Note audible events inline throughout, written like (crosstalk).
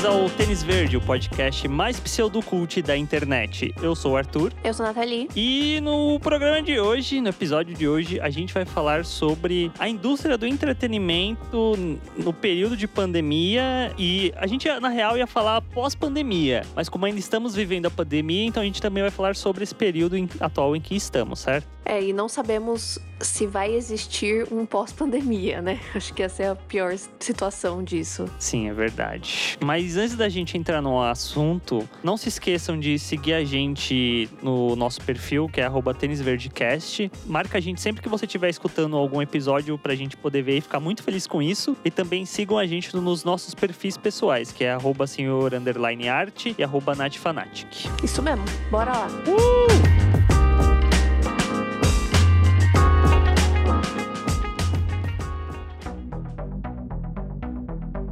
bem-vindos ao Tênis Verde, o podcast mais pseudocult da internet. Eu sou o Arthur. Eu sou a Nathalie. E no programa de hoje, no episódio de hoje, a gente vai falar sobre a indústria do entretenimento no período de pandemia. E a gente, na real, ia falar pós-pandemia. Mas como ainda estamos vivendo a pandemia, então a gente também vai falar sobre esse período atual em que estamos, certo? É, e não sabemos se vai existir um pós-pandemia, né? (laughs) Acho que essa é a pior situação disso. Sim, é verdade. Mas antes da gente entrar no assunto, não se esqueçam de seguir a gente no nosso perfil, que é tênisverdecast. Marca a gente sempre que você estiver escutando algum episódio pra gente poder ver e ficar muito feliz com isso. E também sigam a gente nos nossos perfis pessoais, que é arroba senhor art e arroba natfanatic. Isso mesmo, bora lá. Uh!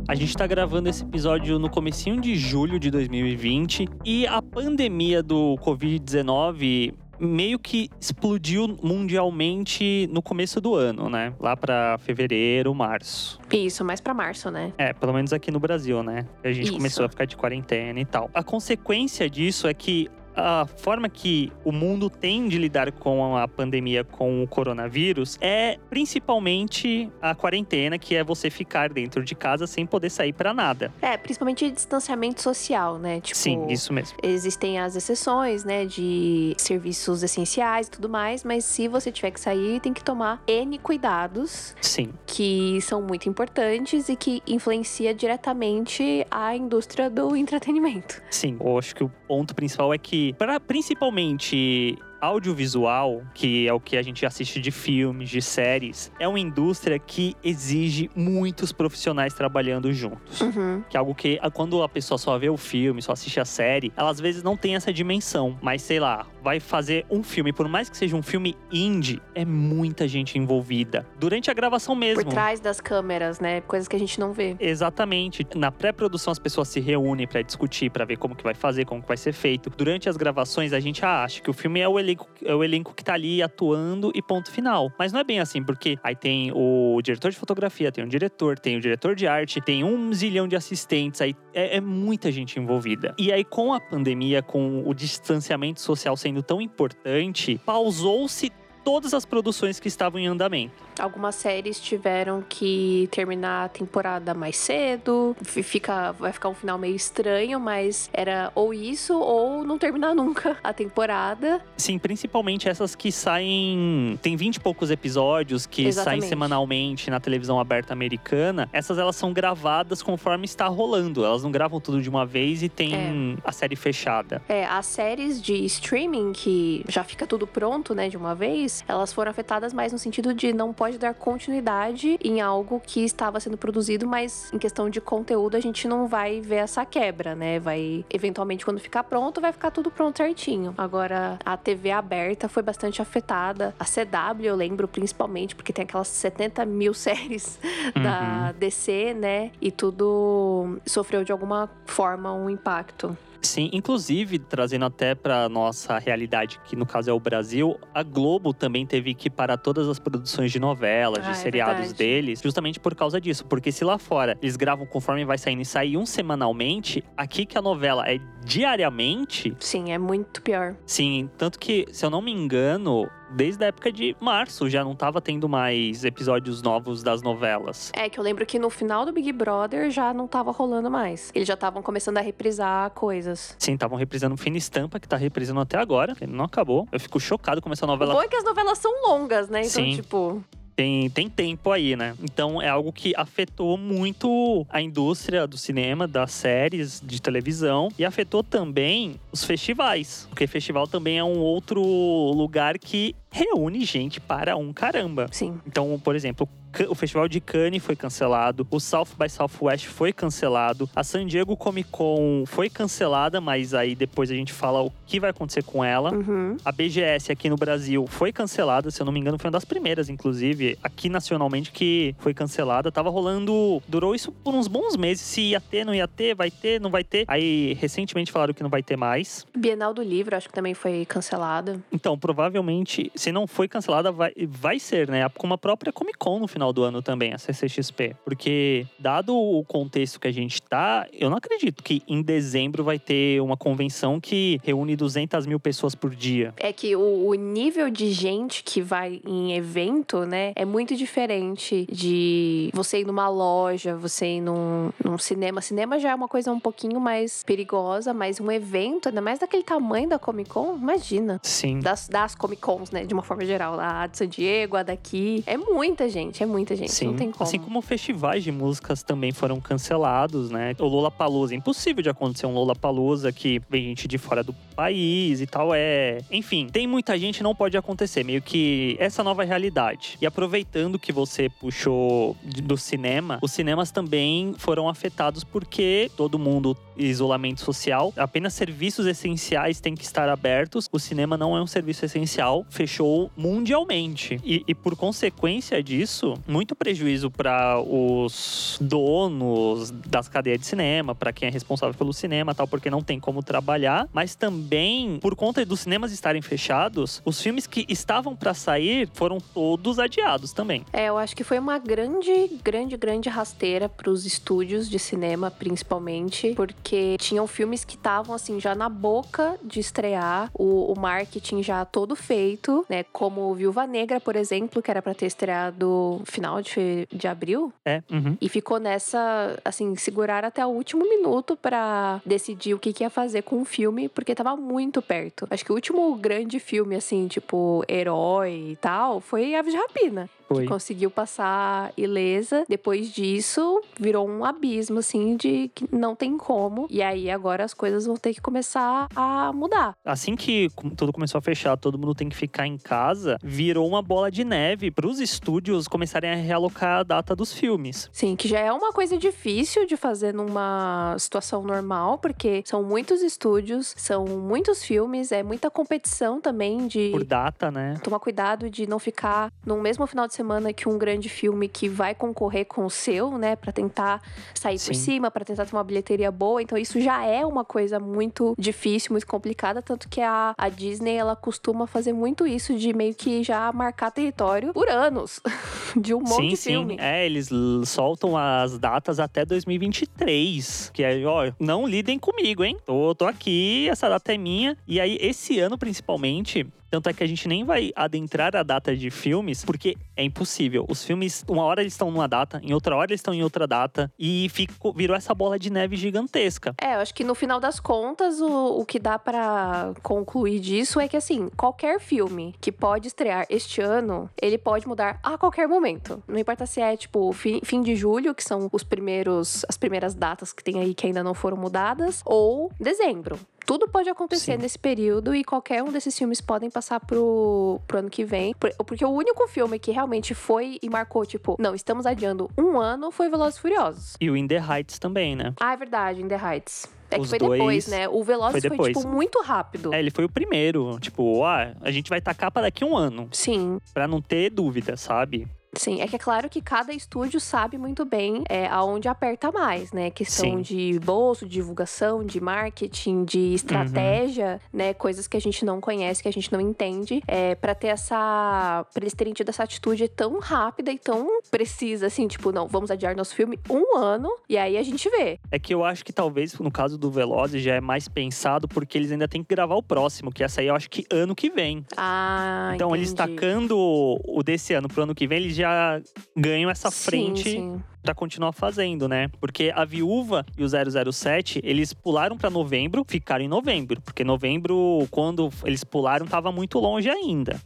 A gente está gravando esse episódio no comecinho de julho de 2020 e a pandemia do Covid-19 meio que explodiu mundialmente no começo do ano, né? Lá para fevereiro, março. Isso, mais para março, né? É, pelo menos aqui no Brasil, né? A gente Isso. começou a ficar de quarentena e tal. A consequência disso é que a forma que o mundo tem de lidar com a pandemia, com o coronavírus, é principalmente a quarentena, que é você ficar dentro de casa sem poder sair para nada. É, principalmente distanciamento social, né? Tipo, Sim, isso mesmo. Existem as exceções, né, de serviços essenciais e tudo mais, mas se você tiver que sair, tem que tomar N cuidados. Sim. Que são muito importantes e que influencia diretamente a indústria do entretenimento. Sim, eu acho que o ponto principal é que para principalmente audiovisual, que é o que a gente assiste de filmes, de séries, é uma indústria que exige muitos profissionais trabalhando juntos. Uhum. Que é algo que, quando a pessoa só vê o filme, só assiste a série, ela às vezes não tem essa dimensão. Mas sei lá, vai fazer um filme, por mais que seja um filme indie, é muita gente envolvida. Durante a gravação mesmo. Por trás das câmeras, né? Coisas que a gente não vê. Exatamente. Na pré-produção as pessoas se reúnem para discutir, para ver como que vai fazer, como que vai ser feito. Durante as gravações a gente acha que o filme é o elenco, é o elenco que tá ali atuando e ponto final. Mas não é bem assim, porque aí tem o diretor de fotografia, tem o diretor, tem o diretor de arte, tem um zilhão de assistentes, aí é, é muita gente envolvida. E aí com a pandemia, com o distanciamento social sendo tão importante, pausou-se todas as produções que estavam em andamento. Algumas séries tiveram que terminar a temporada mais cedo, fica, vai ficar um final meio estranho, mas era ou isso ou não terminar (laughs) nunca a temporada. Sim, principalmente essas que saem. Tem 20 e poucos episódios que Exatamente. saem semanalmente na televisão aberta americana. Essas elas são gravadas conforme está rolando. Elas não gravam tudo de uma vez e tem é. a série fechada. É, as séries de streaming que já fica tudo pronto, né, de uma vez, elas foram afetadas mais no sentido de não pode dar continuidade em algo que estava sendo produzido, mas em questão de conteúdo a gente não vai ver essa quebra, né? Vai, eventualmente, quando ficar pronto, vai ficar tudo pronto certinho. Agora, a TV aberta foi bastante afetada. A CW, eu lembro principalmente, porque tem aquelas 70 mil (laughs) séries uhum. da DC, né? E tudo sofreu de alguma forma um impacto. Sim, inclusive, trazendo até para nossa realidade, que no caso é o Brasil, a Globo também teve que parar todas as produções de novelas, ah, de é seriados verdade. deles, justamente por causa disso. Porque se lá fora eles gravam conforme vai saindo e sair um semanalmente, aqui que a novela é diariamente. Sim, é muito pior. Sim, tanto que, se eu não me engano, desde a época de março já não tava tendo mais episódios novos das novelas. É, que eu lembro que no final do Big Brother já não tava rolando mais. Eles já estavam começando a reprisar coisas. Sim, estavam reprisando Fina Estampa, que tá reprisando até agora, que não acabou. Eu fico chocado com essa novela. O bom é que as novelas são longas, né? Então, Sim. tipo tem, tem tempo aí, né? Então é algo que afetou muito a indústria do cinema, das séries de televisão e afetou também os festivais, porque festival também é um outro lugar que reúne gente para um caramba. Sim. Então, por exemplo, o Festival de Cannes foi cancelado, o South by Southwest foi cancelado, a San Diego Comic Con foi cancelada, mas aí depois a gente fala o que vai acontecer com ela. Uhum. A BGS aqui no Brasil foi cancelada, se eu não me engano, foi uma das primeiras, inclusive, aqui nacionalmente, que foi cancelada. Tava rolando, durou isso por uns bons meses, se ia ter, não ia ter, vai ter, não vai ter. Aí recentemente falaram que não vai ter mais. Bienal do Livro, acho que também foi cancelada. Então, provavelmente se não foi cancelada, vai, vai ser, né? Com a própria Comic Con no final do ano também, a CCXP. Porque, dado o contexto que a gente tá, eu não acredito que em dezembro vai ter uma convenção que reúne 200 mil pessoas por dia. É que o, o nível de gente que vai em evento, né, é muito diferente de você ir numa loja, você ir num, num cinema. Cinema já é uma coisa um pouquinho mais perigosa, mas um evento, ainda mais daquele tamanho da Comic Con, imagina. Sim. Das, das Comic Cons, né, de uma forma geral. A de San Diego, a daqui. É muita gente, é muita gente. Sim. Não tem como. Assim como festivais de músicas também foram cancelados, né? O Lollapalooza, impossível de acontecer um Lollapalooza que vem gente de fora do país e tal, é... Enfim, tem muita gente, não pode acontecer. Meio que essa nova realidade. E aproveitando que você puxou do cinema, os cinemas também foram afetados porque todo mundo isolamento social, apenas serviços essenciais têm que estar abertos. O cinema não é um serviço essencial, fechou mundialmente. E, e por consequência disso, muito prejuízo para os donos das cadeias de cinema, para quem é responsável pelo cinema, tal, porque não tem como trabalhar, mas também por conta dos cinemas estarem fechados, os filmes que estavam para sair foram todos adiados também. É, eu acho que foi uma grande, grande, grande rasteira para os estúdios de cinema, principalmente, porque tinham filmes que estavam assim já na boca de estrear, o, o marketing já todo feito, né? Como Viúva Negra, por exemplo, que era para ter estreado final de, de abril. É, uhum. E ficou nessa, assim, segurar até o último minuto para decidir o que, que ia fazer com o filme, porque tava muito perto. Acho que o último grande filme, assim, tipo, herói e tal, foi Aves de Rapina. Foi. Que conseguiu passar ilesa. Depois disso, virou um abismo, assim, de que não tem como. E aí agora as coisas vão ter que começar a mudar. Assim que tudo começou a fechar, todo mundo tem que ficar em casa, virou uma bola de neve para os estúdios começarem a realocar a data dos filmes. Sim, que já é uma coisa difícil de fazer numa situação normal, porque são muitos estúdios, são muitos filmes, é muita competição também de Por data, né? tomar cuidado de não ficar no mesmo final de semana que um grande filme que vai concorrer com o seu, né, Pra tentar sair por Sim. cima, pra tentar ter uma bilheteria boa. Então isso já é uma coisa muito difícil, muito complicada, tanto que a, a Disney ela costuma fazer muito isso de meio que já marcar território por anos (laughs) de um monte sim, de sim. filme. É, eles soltam as datas até 2023. Que é, ó, não lidem comigo, hein? Tô, tô aqui, essa data é minha. E aí, esse ano, principalmente. Tanto é que a gente nem vai adentrar a data de filmes, porque é impossível. Os filmes, uma hora eles estão numa data, em outra hora eles estão em outra data. E ficou, virou essa bola de neve gigantesca. É, eu acho que no final das contas, o, o que dá pra concluir disso é que, assim, qualquer filme que pode estrear este ano, ele pode mudar a qualquer momento. Não importa se é, tipo, fim, fim de julho, que são os primeiros, as primeiras datas que tem aí que ainda não foram mudadas, ou dezembro. Tudo pode acontecer Sim. nesse período e qualquer um desses filmes podem passar pro, pro ano que vem. Por- Porque o único filme que realmente foi e marcou, tipo, não, estamos adiando um ano, foi Velozes e Furiosos. E o In The Heights também, né? Ah, é verdade, In The Heights. É que Os foi dois- depois, né? O Velozes foi foi, tipo, muito rápido. É, ele foi o primeiro. Tipo, ah, a gente vai tacar para daqui a um ano. Sim, Pra não ter dúvida, sabe? Sim. É que é claro que cada estúdio sabe muito bem é, aonde aperta mais, né? Questão Sim. de bolso, de divulgação, de marketing, de estratégia, né? Coisas que a gente não conhece, que a gente não entende. É, para ter essa. Pra eles terem tido essa atitude tão rápida e tão precisa, assim, tipo, não, vamos adiar nosso filme um ano e aí a gente vê. É que eu acho que talvez no caso do Velozes já é mais pensado porque eles ainda têm que gravar o próximo, que essa aí eu acho que ano que vem. Ah, então eles entendi. tacando o desse ano pro ano que vem, eles já ganham essa frente sim. pra continuar fazendo, né? Porque a Viúva e o 007, eles pularam pra novembro, ficaram em novembro, porque novembro quando eles pularam tava muito longe ainda.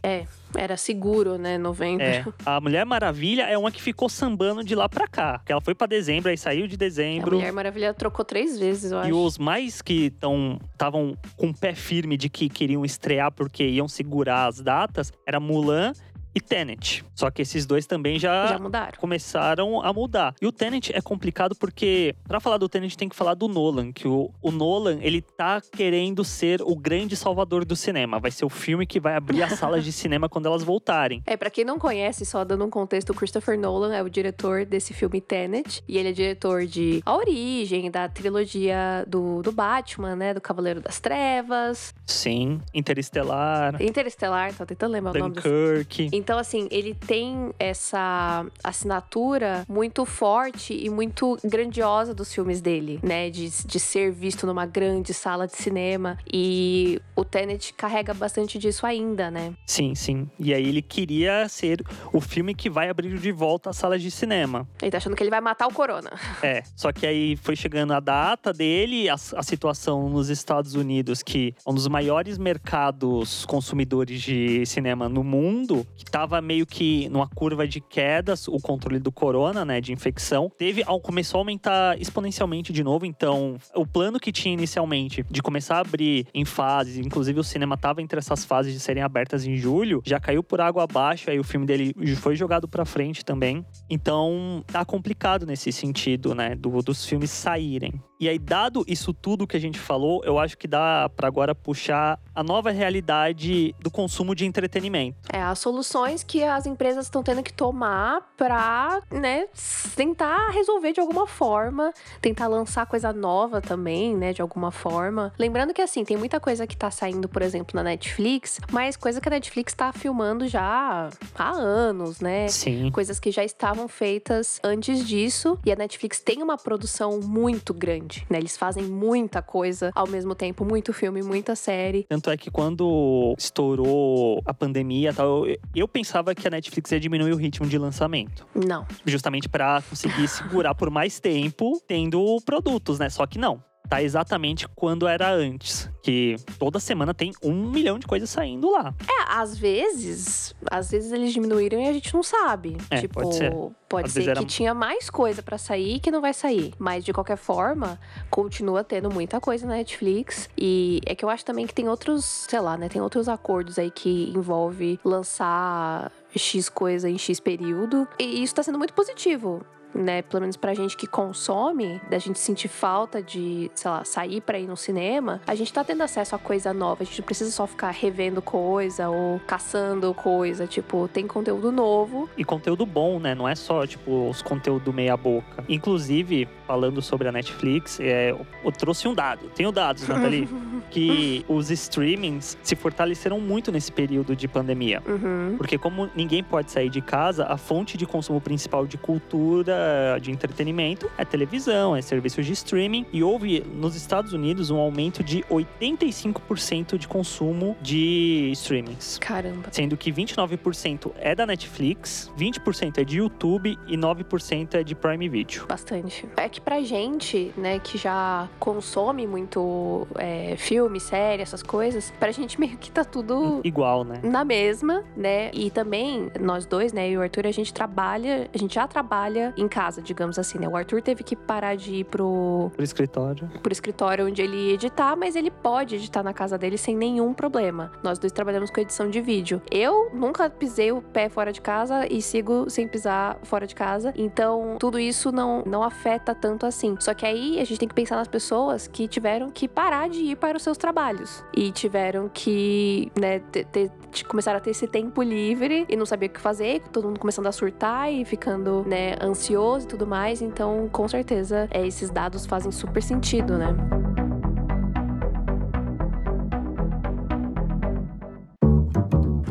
Era seguro, né? Novembro. É, a Mulher Maravilha é uma que ficou sambando de lá pra cá, que ela foi pra dezembro, aí saiu de A dezembro. Mulher Maravilha trocou três vezes, eu E acho. os mais que estavam com o pé firme de que queriam estrear porque iam segurar as datas era Mulan e Tenet. Só que esses dois também já, Já mudaram. começaram a mudar. E o Tenet é complicado porque, pra falar do Tenet, tem que falar do Nolan, que o, o Nolan, ele tá querendo ser o grande salvador do cinema. Vai ser o filme que vai abrir as (laughs) salas de cinema quando elas voltarem. É, pra quem não conhece, só dando um contexto, o Christopher Nolan é o diretor desse filme Tenet. E ele é diretor de A Origem, da trilogia do, do Batman, né? Do Cavaleiro das Trevas. Sim, Interestelar, Interestelar, tô tentando lembrar o nome Dunkirk. Então, assim, ele tem essa assinatura muito forte e muito grandiosa dos filmes dele, né? De, de ser visto numa grande sala de cinema. E o Tenet carrega bastante disso ainda, né? Sim, sim. E aí ele queria ser o filme que vai abrir de volta as salas de cinema. Ele tá achando que ele vai matar o Corona. (laughs) É, só que aí foi chegando a data dele, a, a situação nos Estados Unidos, que é um dos maiores mercados consumidores de cinema no mundo, que tava meio que numa curva de quedas, o controle do corona, né, de infecção, teve, começou a aumentar exponencialmente de novo. Então, o plano que tinha inicialmente de começar a abrir em fases, inclusive o cinema tava entre essas fases de serem abertas em julho, já caiu por água abaixo, aí o filme dele foi jogado pra frente também. Então, tá complicado nesse sentido, né, do- dos filmes saírem. E aí, dado isso tudo que a gente falou, eu acho que dá pra agora puxar a nova realidade do consumo de entretenimento. É, as soluções que as empresas estão tendo que tomar pra, né, tentar resolver de alguma forma, tentar lançar coisa nova também, né, de alguma forma. Lembrando que, assim, tem muita coisa que tá saindo, por exemplo, na Netflix, mas coisa que a Netflix tá filmando já há anos, né? Sim. Coisas que já estavam feitas antes disso. E a Netflix tem uma produção muito grande, né? Eles fazem muita coisa ao mesmo tempo, muito filme, muita série. Tanto é que quando estourou a pandemia tal, eu, eu pensava que a Netflix ia diminuir o ritmo de lançamento. Não. Justamente pra conseguir segurar por mais tempo tendo produtos, né? Só que não. Tá exatamente quando era antes. Que toda semana tem um milhão de coisas saindo lá. É, às vezes, às vezes eles diminuíram e a gente não sabe. É, tipo, pode ser. pode ser era- que tinha mais coisa pra sair que não vai sair. Mas de qualquer forma, continua tendo muita coisa na Netflix. E é que eu acho também que tem outros, sei lá, né? Tem outros acordos aí que envolve lançar X coisa em X período. E isso tá sendo muito positivo. Né, pelo menos pra gente que consome, da gente sentir falta de, sei lá, sair pra ir no cinema, a gente tá tendo acesso a coisa nova. A gente não precisa só ficar revendo coisa ou caçando coisa. Tipo, tem conteúdo novo. E conteúdo bom, né? Não é só, tipo, os conteúdos meia boca. Inclusive, falando sobre a Netflix, é, eu, eu trouxe um dado. Tenho dados, Nathalie. (laughs) que os streamings se fortaleceram muito nesse período de pandemia. Uhum. Porque como ninguém pode sair de casa, a fonte de consumo principal de cultura, de entretenimento, é televisão, é serviços de streaming. E houve nos Estados Unidos um aumento de 85% de consumo de streamings. Caramba. Sendo que 29% é da Netflix, 20% é de YouTube e 9% é de Prime Video. Bastante. É que pra gente, né, que já consome muito é, filme, série, essas coisas, pra gente (laughs) meio que tá tudo Igual, né? na mesma, né? E também, nós dois, né, eu e o Arthur, a gente trabalha, a gente já trabalha em casa, digamos assim, né? O Arthur teve que parar de ir pro, Pro escritório. pro escritório onde ele ia editar, mas ele pode editar na casa dele sem nenhum problema. Nós dois trabalhamos com edição de vídeo. Eu nunca pisei o pé fora de casa e sigo sem pisar fora de casa. Então, tudo isso não, não afeta tanto assim. Só que aí a gente tem que pensar nas pessoas que tiveram que parar de ir para os seus trabalhos. E tiveram que, né, ter, ter- de- começar a ter esse tempo livre e não sabia o que fazer, todo mundo começando a surtar e ficando, né, ansioso e tudo mais. Então, com certeza, é, esses dados fazem super sentido, né?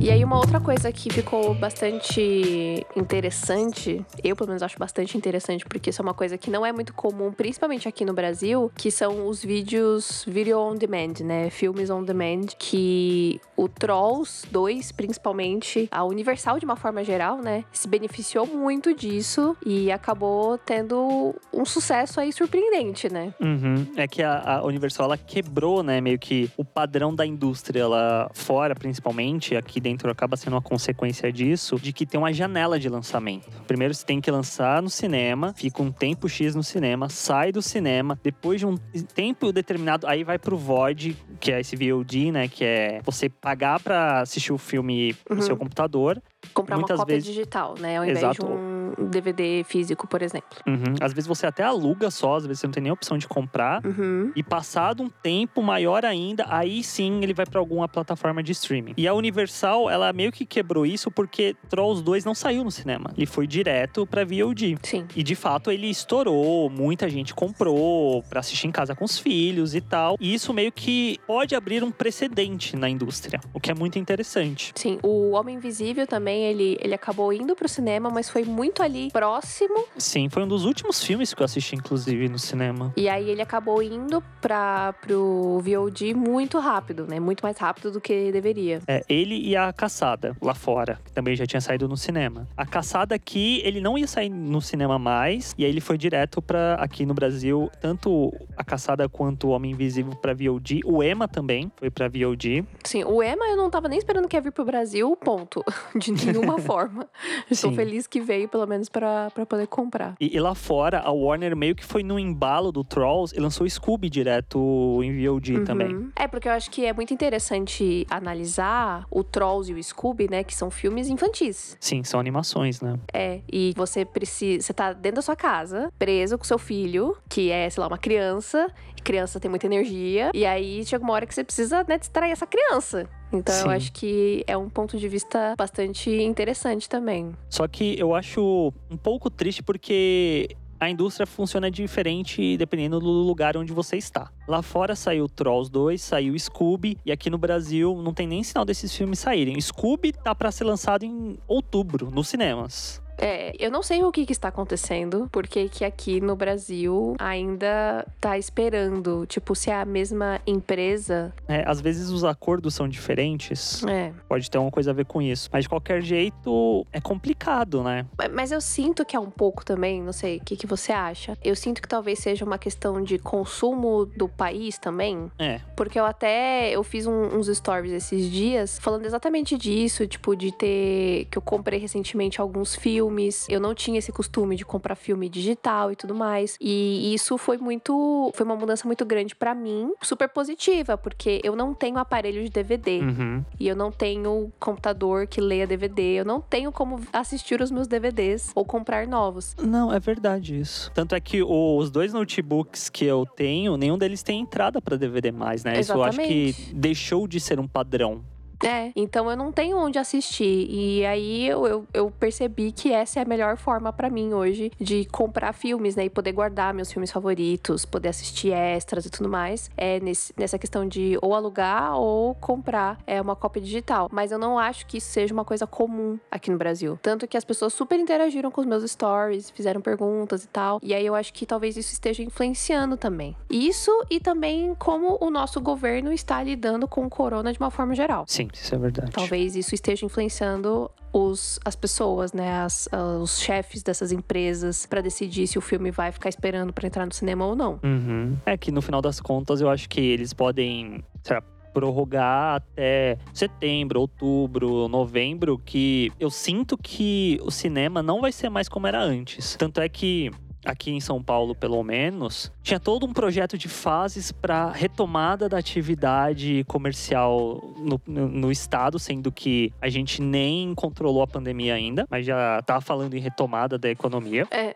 E aí, uma outra coisa que ficou bastante interessante, eu pelo menos acho bastante interessante, porque isso é uma coisa que não é muito comum, principalmente aqui no Brasil, que são os vídeos video on demand, né? Filmes on demand, que o Trolls 2, principalmente, a Universal de uma forma geral, né, se beneficiou muito disso e acabou tendo um sucesso aí surpreendente, né? Uhum. É que a, a Universal ela quebrou, né, meio que o padrão da indústria lá fora, principalmente, aqui dentro acaba sendo uma consequência disso, de que tem uma janela de lançamento. Primeiro você tem que lançar no cinema, fica um tempo X no cinema, sai do cinema, depois de um tempo determinado, aí vai pro VOD, que é esse VOD, né? Que é você pagar pra assistir o filme no Uhum. seu computador. Comprar Muitas uma cópia vezes- digital, né? Ao invés Exato. de um DVD físico, por exemplo. Uhum. Às vezes você até aluga só, às vezes você não tem nem opção de comprar. Uhum. E passado um tempo maior ainda, aí sim ele vai pra alguma plataforma de streaming. E a Universal, ela meio que quebrou isso porque Trolls 2 não saiu no cinema. Ele foi direto pra VOD. Sim. E de fato ele estourou, muita gente comprou pra assistir em casa com os filhos e tal. E isso meio que pode abrir um precedente na indústria, o que é muito interessante. Sim, o Homem Invisível também, ele, ele acabou indo pro cinema, mas foi muito ali próximo. Sim, foi um dos últimos filmes que eu assisti, inclusive, no cinema. E aí ele acabou indo para pro VOD muito rápido, né? Muito mais rápido do que deveria. É, ele e a Caçada, lá fora, que também já tinha saído no cinema. A Caçada aqui, ele não ia sair no cinema mais, e aí ele foi direto pra aqui no Brasil, tanto a Caçada quanto o Homem Invisível pra VOD. O Ema também foi pra VOD. Sim, o Emma eu não tava nem esperando que ia vir pro Brasil, ponto. (laughs) De nenhuma (laughs) forma. Estou feliz que veio, pelo menos, pra pra poder comprar. E, e lá fora, a Warner meio que foi no embalo do Trolls e lançou Scooby direto em VOD também. Uhum. É, porque eu acho que é muito interessante analisar o Trolls e o Scooby, né? Que são filmes infantis. Sim, são animações, né? É, e você precisa. Você tá dentro da sua casa, preso com seu filho, que é, sei lá, uma criança. E criança tem muita energia. E aí chega uma hora que você precisa, né, distrair essa criança. Então Sim. eu acho que é um ponto de vista bastante interessante também. Só que eu acho um pouco triste porque a indústria funciona diferente dependendo do lugar onde você está. Lá fora saiu Trolls 2, saiu Scooby, e aqui no Brasil não tem nem sinal desses filmes saírem. Scooby tá pra ser lançado em outubro, nos cinemas. É, eu não sei o que, que está acontecendo, porque que aqui no Brasil ainda tá esperando, tipo, se é a mesma empresa. É, às vezes os acordos são diferentes, É. pode ter uma coisa a ver com isso. Mas de qualquer jeito, é complicado, né? Ma- Mas eu sinto que é um pouco também, não sei, o que, que você acha? Eu sinto que talvez seja uma questão de consumo do país também. É, Porque eu até eu fiz um- uns stories esses dias falando exatamente disso, tipo, de ter. que eu comprei recentemente alguns filmes. Eu não tinha esse costume de comprar filme digital e tudo mais. E isso foi muito. Foi uma mudança muito grande pra mim, super positiva, porque eu não tenho aparelho de DVD. uhum. E eu não tenho computador que leia DVD. Eu não tenho como assistir os meus DVDs ou comprar novos. Não, é verdade isso. Tanto é que os dois notebooks que eu tenho, nenhum deles tem entrada pra DVD mais, né? Isso eu acho que Exatamente. deixou de ser um padrão. É, então eu não tenho onde assistir. E aí eu, eu, eu percebi que essa é a melhor forma pra mim hoje de comprar filmes, né? E poder guardar meus filmes favoritos, poder assistir extras e tudo mais. É nesse, nessa questão de ou alugar ou comprar é uma cópia digital. Mas eu não acho que isso seja uma coisa comum aqui no Brasil. Tanto que as pessoas super interagiram com os meus stories, fizeram perguntas e tal. E aí eu acho que talvez isso esteja influenciando também. Isso e também como o nosso governo está lidando com o corona de uma forma geral. Sim, isso é verdade. Talvez isso esteja influenciando os, as pessoas, né? As- ah, os chefes dessas empresas pra decidir se o filme vai ficar esperando pra entrar no cinema ou não. Uhum. É que no final das contas eu acho que eles podem, sei lá, prorrogar até setembro, outubro, novembro, que eu sinto que o cinema não vai ser mais como era antes. Tanto é que aqui em São Paulo, pelo menos, tinha todo um projeto de fases para retomada da atividade comercial no, no- no estado, sendo que a gente nem controlou a pandemia ainda, mas já tá falando em retomada da economia. É,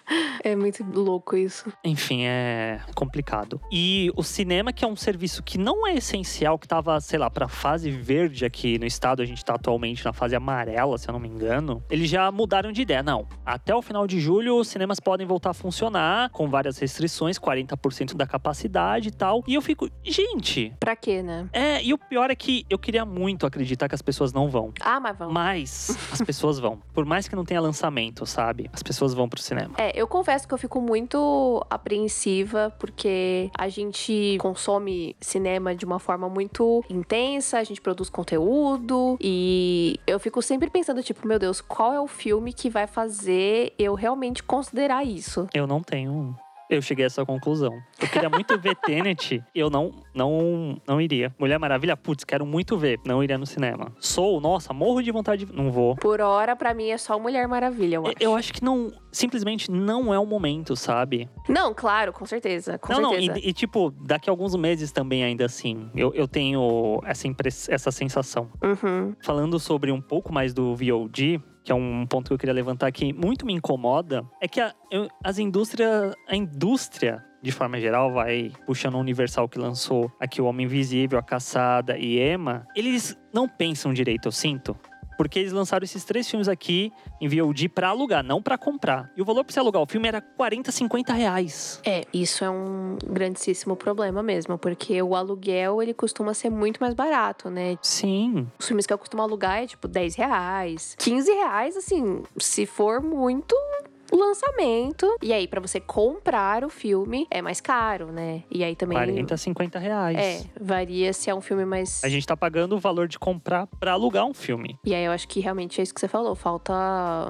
(laughs) é muito louco isso. Enfim, é complicado. E o cinema, que é um serviço que não é essencial, que tava, sei lá, pra fase verde aqui no estado, a gente tá atualmente na fase amarela, se eu não me engano, eles já mudaram de ideia. Não, até o final de julho os cinemas podem voltar a funcionar com várias restrições, 40% da capacidade e tal. E eu fico, gente, Pra quê, né? é, e o pior é que eu queria muito acreditar que as pessoas não vão. Ah, mas vamos. Mas as pessoas vão. (laughs) Por mais que não tenha lançamento, sabe? As pessoas vão pro cinema. É, eu confesso que eu fico muito apreensiva porque a gente consome cinema de uma forma muito intensa, a gente produz conteúdo e eu fico sempre pensando, tipo, meu Deus, qual é o filme que vai fazer eu realmente considerar isso? Eu não tenho. Eu cheguei a essa conclusão. Eu queria muito ver (laughs) Tenet, eu não, não, não iria. Mulher Maravilha, putz, quero muito ver, não iria no cinema. Sou, nossa, morro de vontade de... Não vou. Por hora, pra mim, é só Mulher Maravilha, eu acho. Eu acho que não, simplesmente não é o momento, sabe? Não, claro, com certeza, com não, certeza. não, e, e, tipo, daqui a alguns meses também ainda assim, eu, eu tenho essa, essa sensação. Uhum. Falando sobre um pouco mais do VOD, que é um ponto que eu queria levantar que muito me incomoda, é que a, eu, as indústrias, a indústria de forma geral, vai puxando o Universal que lançou aqui o Homem Invisível, a Caçada e Emma, eles não pensam direito, eu sinto. Porque eles lançaram esses três filmes aqui em VOD pra alugar, não pra comprar. E o valor pra você alugar o filme era 40, 50 reais. É, isso é um grandíssimo problema mesmo, porque o aluguel ele costuma ser muito mais barato, né? Sim. Os filmes que eu costumo alugar é tipo 10 reais. 15 reais, assim, se for muito, o lançamento. E aí, para você comprar o filme, é mais caro, né? E aí também. 40, 50 reais. É, varia se é um filme mais. A gente tá pagando o valor de comprar para alugar um filme. E aí eu acho que realmente é isso que você falou. Falta.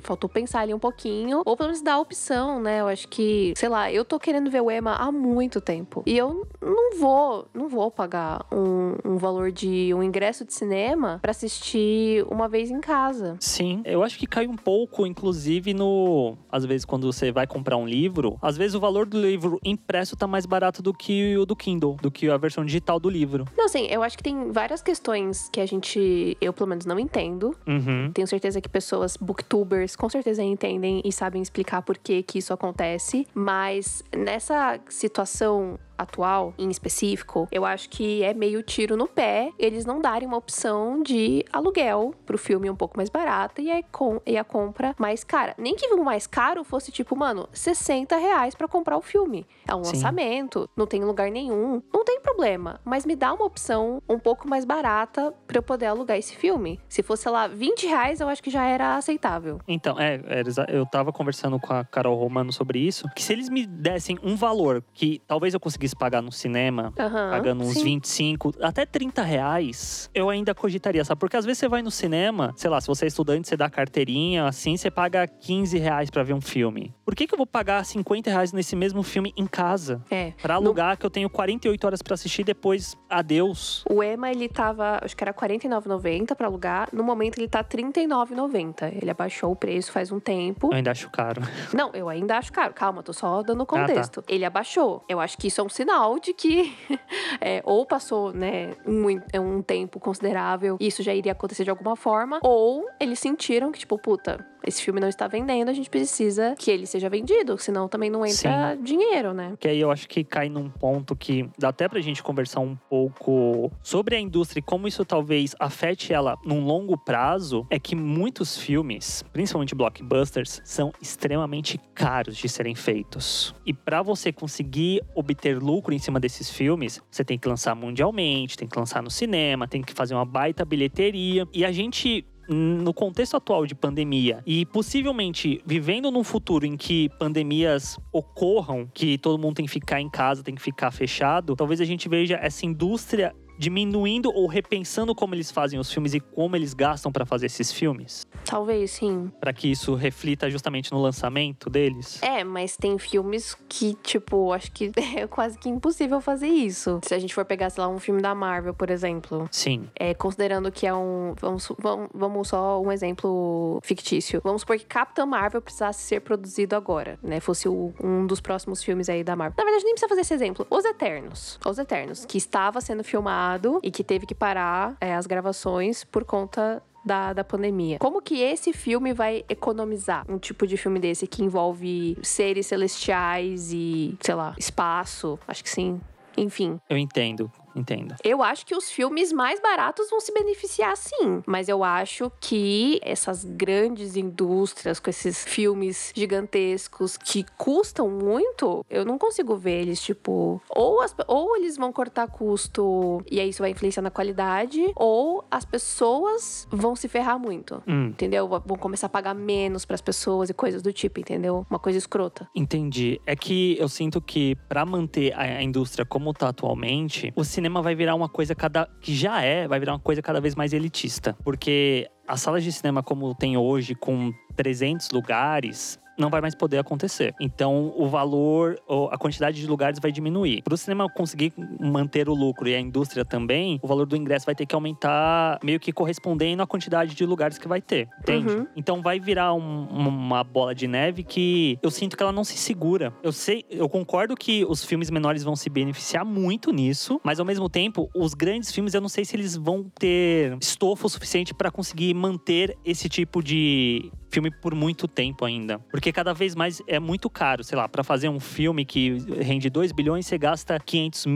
Faltou pensar ali um pouquinho. Ou pelo menos dar a opção, né? Eu acho que, sei lá, eu tô querendo ver o Emma há muito tempo. E eu não vou, não vou pagar um, um valor de um ingresso de cinema para assistir uma vez em casa. Sim. Eu acho que cai um pouco, inclusive, no. Às vezes, quando você vai comprar um livro, às vezes o valor do livro impresso tá mais barato do que o do Kindle, do que a versão digital do livro. Não, sim, eu acho que tem várias questões que a gente, eu pelo menos não entendo. Uhum. Tenho certeza que pessoas, booktubers, com certeza entendem e sabem explicar por que que isso acontece. Mas nessa situação atual, em específico, eu acho que é meio tiro no pé eles não darem uma opção de aluguel pro filme um pouco mais barato e a, com, e a compra mais cara. Nem que o mais caro fosse tipo, mano, 60 reais pra comprar o filme. É um Sim. lançamento, não tem lugar nenhum. Não tem problema, mas me dá uma opção um pouco mais barata pra eu poder alugar esse filme. Se fosse, sei lá, 20 reais, eu acho que já era aceitável. Então, é, exa- eu tava conversando com a Carol Romano sobre isso, que se eles me dessem um valor que talvez eu conseguisse pagar no cinema, Aham, pagando uns sim. 25, até 30 reais, eu ainda cogitaria, sabe? Porque às vezes você vai no cinema, sei lá, se você é estudante, você dá carteirinha, assim, você paga 15 reais pra ver um filme. Por que, que eu vou pagar 50 reais nesse mesmo filme em casa? É. Pra alugar, que eu tenho 48 horas pra assistir, depois, adeus. O Ema, ele tava, acho que era R$ 49,90 pra alugar. No momento, ele tá R$ 39,90. Ele abaixou o preço faz um tempo. Eu ainda acho caro. Não, eu ainda acho caro. Calma, tô só dando tá. contexto. Ele abaixou. Eu acho que isso é um sinal de que (laughs) é, ou passou, né, um, é um tempo considerável e isso já iria acontecer de alguma forma, ou eles sentiram que, tipo, puta, esse filme não está vendendo, a gente precisa que ele seja vendido, senão também não entra dinheiro, né? Que aí eu acho que cai num ponto que dá até pra gente conversar um pouco sobre a indústria e como isso talvez afete ela num longo prazo. É que muitos filmes, principalmente blockbusters, são extremamente caros de serem feitos. E pra você conseguir obter lucro em cima desses filmes, você tem que lançar mundialmente, tem que lançar no cinema, tem que fazer uma baita bilheteria. E a gente no contexto atual de pandemia e possivelmente vivendo num futuro em que pandemias ocorram, que todo mundo tem que ficar em casa, tem que ficar fechado, talvez a gente veja essa indústria diminuindo ou repensando como eles fazem os filmes e como eles gastam para fazer esses filmes, Talvez sim. Pra que isso reflita justamente no lançamento deles. É, mas tem filmes que, tipo, acho que (laughs) é quase que impossível fazer isso. Se a gente for pegar, sei lá, um filme da Marvel, por exemplo. Sim, É, considerando que é um. Vamos, vamos, vamos só um exemplo fictício. Vamos supor que Capitã Marvel precisasse ser produzido agora, né? Fosse o- um dos próximos filmes aí da Marvel. Na verdade, nem precisa fazer esse exemplo. Os Eternos. Os Eternos, que estava sendo filmado e que teve que parar é, as gravações por conta. Da, da pandemia. Como que esse filme vai economizar um tipo de filme desse que envolve seres celestiais e, sei lá, espaço? Acho que sim. Enfim, eu entendo, entendo. eu acho que os filmes mais baratos vão se beneficiar sim, mas eu acho que essas grandes indústrias com esses filmes gigantescos que custam muito, eu não consigo ver eles tipo, ou as- ou eles vão cortar custo e aí isso vai influenciar na qualidade, ou as pessoas vão se ferrar muito. Hum, Entendeu? Vão começar a pagar menos pras pessoas e coisas do tipo, entendeu? Uma coisa escrota. entendi. É que eu sinto que pra manter a indústria como tá atualmente, o cinema vai virar uma coisa cada que já é, vai virar uma coisa cada vez mais elitista, porque as salas de cinema como tem hoje com 300 lugares não vai mais poder acontecer. Então, o valor, a quantidade de lugares vai diminuir. Para o cinema conseguir manter o lucro e a indústria também, o valor do ingresso vai ter que aumentar meio que correspondendo à quantidade de lugares que vai ter, entende? Uhum. Então, vai virar um, uma bola de neve que eu sinto que ela não se segura. Eu sei, eu concordo que os filmes menores vão se beneficiar muito nisso, mas ao mesmo tempo, os grandes filmes eu não sei se eles vão ter estofo suficiente para conseguir manter esse tipo de filme por muito tempo ainda. Porque cada vez mais é muito caro, sei lá, para fazer um filme que rende 2 bilhões, você gasta 500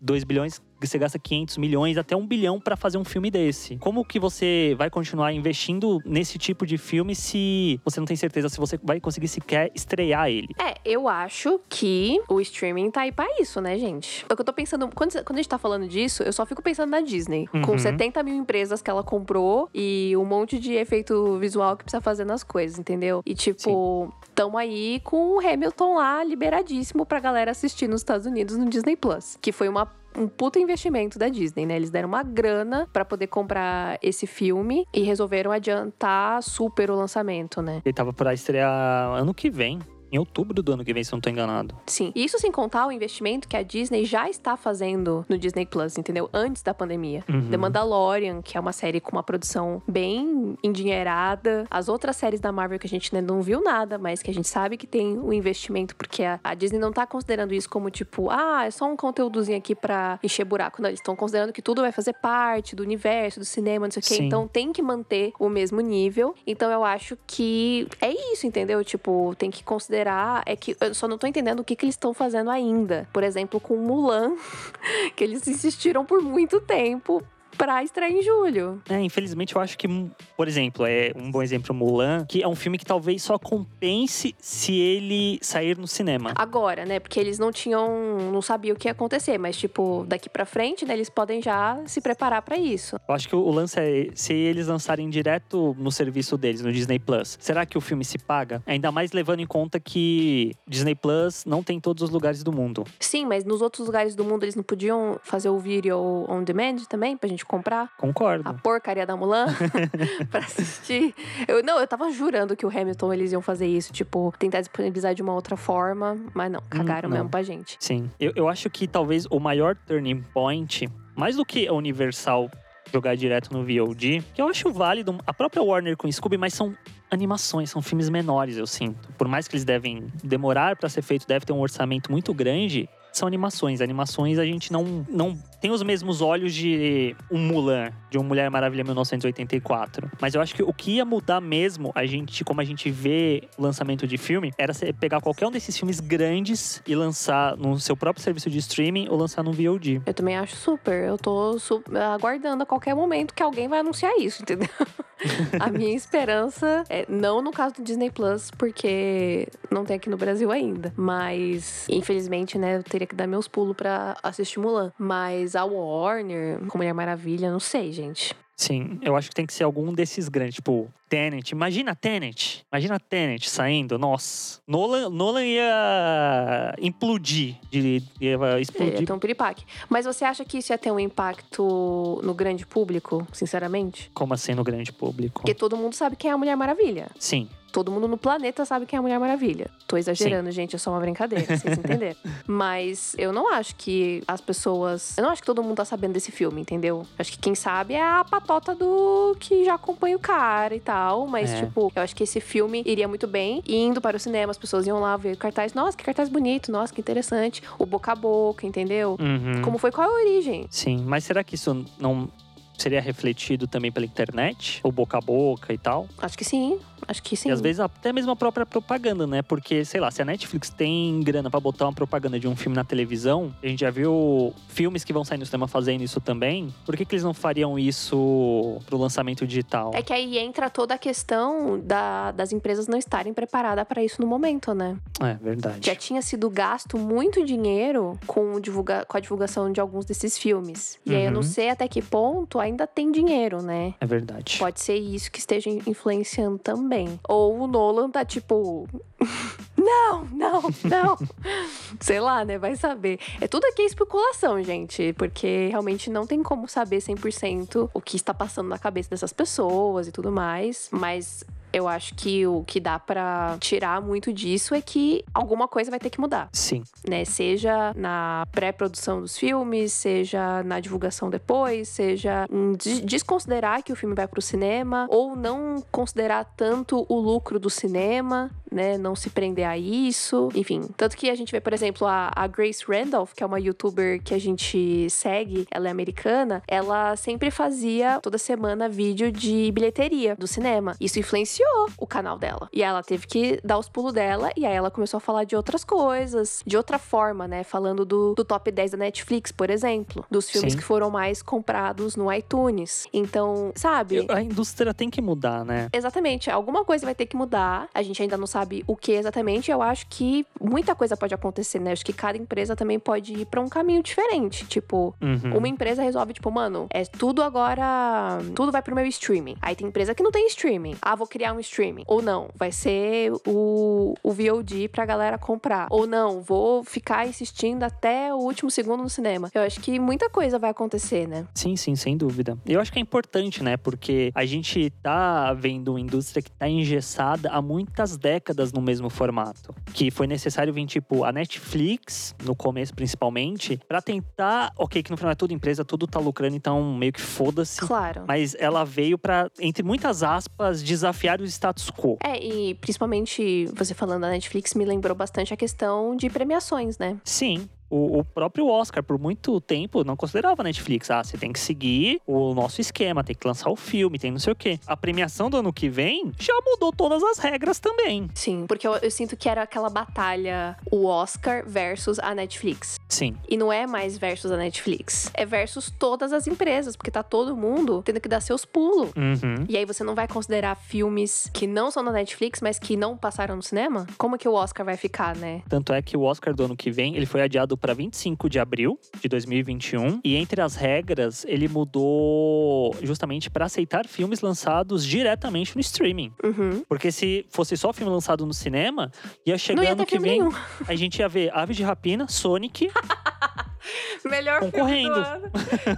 2 bilhões você gasta 500 milhões até um bilhão para fazer um filme desse. Como que você vai continuar investindo nesse tipo de filme se você não tem certeza se você vai conseguir sequer estrear ele? É, eu acho que o streaming tá aí pra isso, né, gente? É o que eu tô pensando, quando, quando a gente tá falando disso, eu só fico pensando na Disney. Uhum. Com 70 mil empresas que ela comprou e um monte de efeito visual que precisa fazer nas coisas, entendeu? E tipo, Sim. tamo aí com o Hamilton lá liberadíssimo pra galera assistir nos Estados Unidos no Disney Plus. Que foi uma um puta investimento da Disney, né? Eles deram uma grana para poder comprar esse filme e resolveram adiantar super o lançamento, né? Ele tava pra estrear ano que vem em outubro do ano que vem, se eu não tô enganado. Sim. Isso sem contar o investimento que a Disney já está fazendo no Disney Plus, entendeu? Antes da pandemia. Uhum. The Mandalorian, que é uma série com uma produção bem endinheirada. As outras séries da Marvel que a gente ainda não viu nada, mas que a gente sabe que tem o um investimento, porque a, a, Disney não tá considerando isso como tipo, ah, é só um conteúdozinho aqui pra encher buraco. Não, eles estão considerando que tudo vai fazer parte do universo, do cinema, não sei o quê. Então tem que manter o mesmo nível. Então eu acho que é isso, entendeu? Tipo, tem que considerar é que eu só não tô entendendo o que, que eles estão fazendo ainda. Por exemplo, com Mulan, (laughs) que eles insistiram por muito tempo pra estrear em julho. É, infelizmente eu acho que, por exemplo, é um bom exemplo Mulan, que é um filme que talvez só compense se ele sair no cinema. Agora, né? Porque eles não tinham, não sabiam o que ia acontecer, mas tipo, daqui para frente, né, eles podem já se preparar para isso. Eu acho que o lance é se eles lançarem direto no serviço deles, no Disney Plus. Será que o filme se paga? Ainda mais levando em conta que Disney Plus não tem em todos os lugares do mundo. Sim, mas nos outros lugares do mundo eles não podiam fazer o vídeo on demand também pra gente comprar. Concordo. A porcaria da Mulan (laughs) (laughs) pra assistir. Eu, não, eu tava jurando que o Hamilton eles iam fazer isso, tipo, tentar disponibilizar de uma outra forma, mas não, cagaram hum, não. mesmo pra gente. Sim. Eu, eu acho que talvez o maior turning point, mais do que a Universal jogar direto no VOD, que eu acho válido, a própria Warner com Scooby, mas são animações, são filmes menores, eu sinto. Por mais que eles devem demorar para ser feito, deve ter um orçamento muito grande, são animações. Animações a gente não, não tem os mesmos olhos de um Mulan, de uma Mulher Maravilha 1984. Mas eu acho que o que ia mudar mesmo, a gente, como a gente vê lançamento de filme, era pegar qualquer um desses filmes grandes e lançar no seu próprio serviço de streaming ou lançar no VOD. Eu também acho super. Eu tô aguardando a qualquer momento que alguém vai anunciar isso, (laughs) entendeu? a minha esperança é não no caso do Disney Plus, porque não tem aqui no Brasil ainda. Mas, infelizmente, né, eu teria que dar meus pulos para assistir Mulan. Mas a Warner, com Mulher Maravilha, não sei, gente. Sim, eu acho que tem que ser algum desses grandes, tipo Tenet. Imagina Tenet. Imagina Tenet saindo. Nossa. Nolan, Nolan ia implodir. De, ia explodir. Ia ter um piripaque. Mas você acha que isso ia ter um impacto no grande público, sinceramente? Como assim no grande público? Porque todo mundo sabe quem é a Mulher Maravilha. Sim. Todo mundo no planeta sabe quem é a Mulher Maravilha. Tô exagerando, Sim. gente, é só uma brincadeira, vocês (laughs) entenderam. Mas eu não acho que as pessoas. Eu não acho que todo mundo tá sabendo desse filme, entendeu? Acho que quem sabe é a patota do que já acompanha o cara e tal. Mas, é. tipo, eu acho que esse filme iria muito bem. Indo para o cinema, as pessoas iam lá ver cartaz. Nossa, que cartaz bonito, nossa, que interessante. O boca a boca, entendeu? Uhum. Como foi, qual é a origem? Sim, mas será que isso não seria refletido também pela internet? Ou boca a boca e tal? Acho que sim. Acho que sim. E às vezes até mesmo a própria propaganda, né? Porque, sei lá, se a Netflix tem grana para botar uma propaganda de um filme na televisão, a gente já viu filmes que vão sair no cinema fazendo isso também, por que, que eles não fariam isso pro lançamento digital? É que aí entra toda a questão da, das empresas não estarem preparadas para isso no momento, né? É, verdade. Já tinha sido gasto muito dinheiro com, divulga com a divulgação de alguns desses filmes. E uhum. aí eu não uhum. sei até que ponto ainda tem dinheiro, né? É verdade. Pode ser isso que esteja influenciando também. Ou o Nolan tá tipo. (laughs) não, não, não. (laughs) Sei lá, né? Vai saber. É tudo aqui especulação, gente. Porque realmente não tem como saber 100% o que está passando na cabeça dessas pessoas e tudo mais. Mas Eu acho que o que dá para tirar muito disso é que alguma coisa vai ter que mudar. Sim. Né? Seja na pré-produção dos filmes, seja na divulgação depois, seja em desconsiderar que o filme vai pro cinema ou não considerar tanto o lucro do cinema, né? Não se prender a isso. Enfim, tanto que a gente vê, por exemplo, a, a Grace Randolph, que é uma youtuber que a gente segue, ela é americana, ela sempre fazia toda semana vídeo de bilheteria do cinema. Isso influenciou o canal dela. E ela teve que dar os pulos dela e aí ela começou a falar de outras coisas, de outra forma, né? Falando do, do top 10 da Netflix, por exemplo, dos filmes Sim. que foram mais comprados no iTunes. Então, sabe? A indústria tem que mudar, né? Exatamente. Alguma coisa vai ter que mudar. A gente ainda não sabe sabe o que exatamente, eu acho que muita coisa pode acontecer, né? Acho que cada empresa também pode ir para um caminho diferente. Tipo, uhum. uma empresa resolve, tipo, mano, é tudo agora. Tudo vai pro meu streaming. Aí tem empresa que não tem streaming. Ah, vou criar um streaming. Ou não, vai ser o, o VOD pra galera comprar. Ou não, vou ficar insistindo até o último segundo no cinema. Eu acho que muita coisa vai acontecer, né? Sim, sim, sem dúvida. Eu acho que é importante, né? Porque a gente tá vendo uma indústria que tá engessada há muitas décadas décadas no mesmo formato. Que foi necessário vir, tipo, a Netflix, no começo principalmente, para tentar. Ok, que no final é tudo empresa, tudo tá lucrando, então meio que foda-se. Claro. Mas ela veio para, entre muitas aspas, desafiar o status quo. É, e principalmente você falando da Netflix me lembrou bastante a questão de premiações, né? Sim. O, o, próprio Oscar, por muito tempo, não considerava Netflix. Ah, você tem que seguir o nosso esquema, tem que lançar o filme, tem não sei o quê. A premiação do ano que vem já mudou todas as regras também. Sim, porque eu, eu sinto que era aquela batalha, o Oscar versus a Netflix. Sim. E não é mais versus a Netflix. É versus todas as empresas, porque tá todo mundo tendo que dar seus pulos. Uhum. E aí você não vai considerar filmes que não são da Netflix, mas que não passaram no cinema? Como que o Oscar vai ficar, né? Tanto é que o Oscar do ano que vem, ele foi adiado para 25 de abril de 2021 e entre as regras ele mudou justamente para aceitar filmes lançados diretamente no streaming. Uhum. Porque se fosse só filme lançado no cinema, ia chegar ano que vem, nenhum. a gente ia ver Aves de Rapina, Sonic. (laughs) Melhor Concorrendo. filme do ano.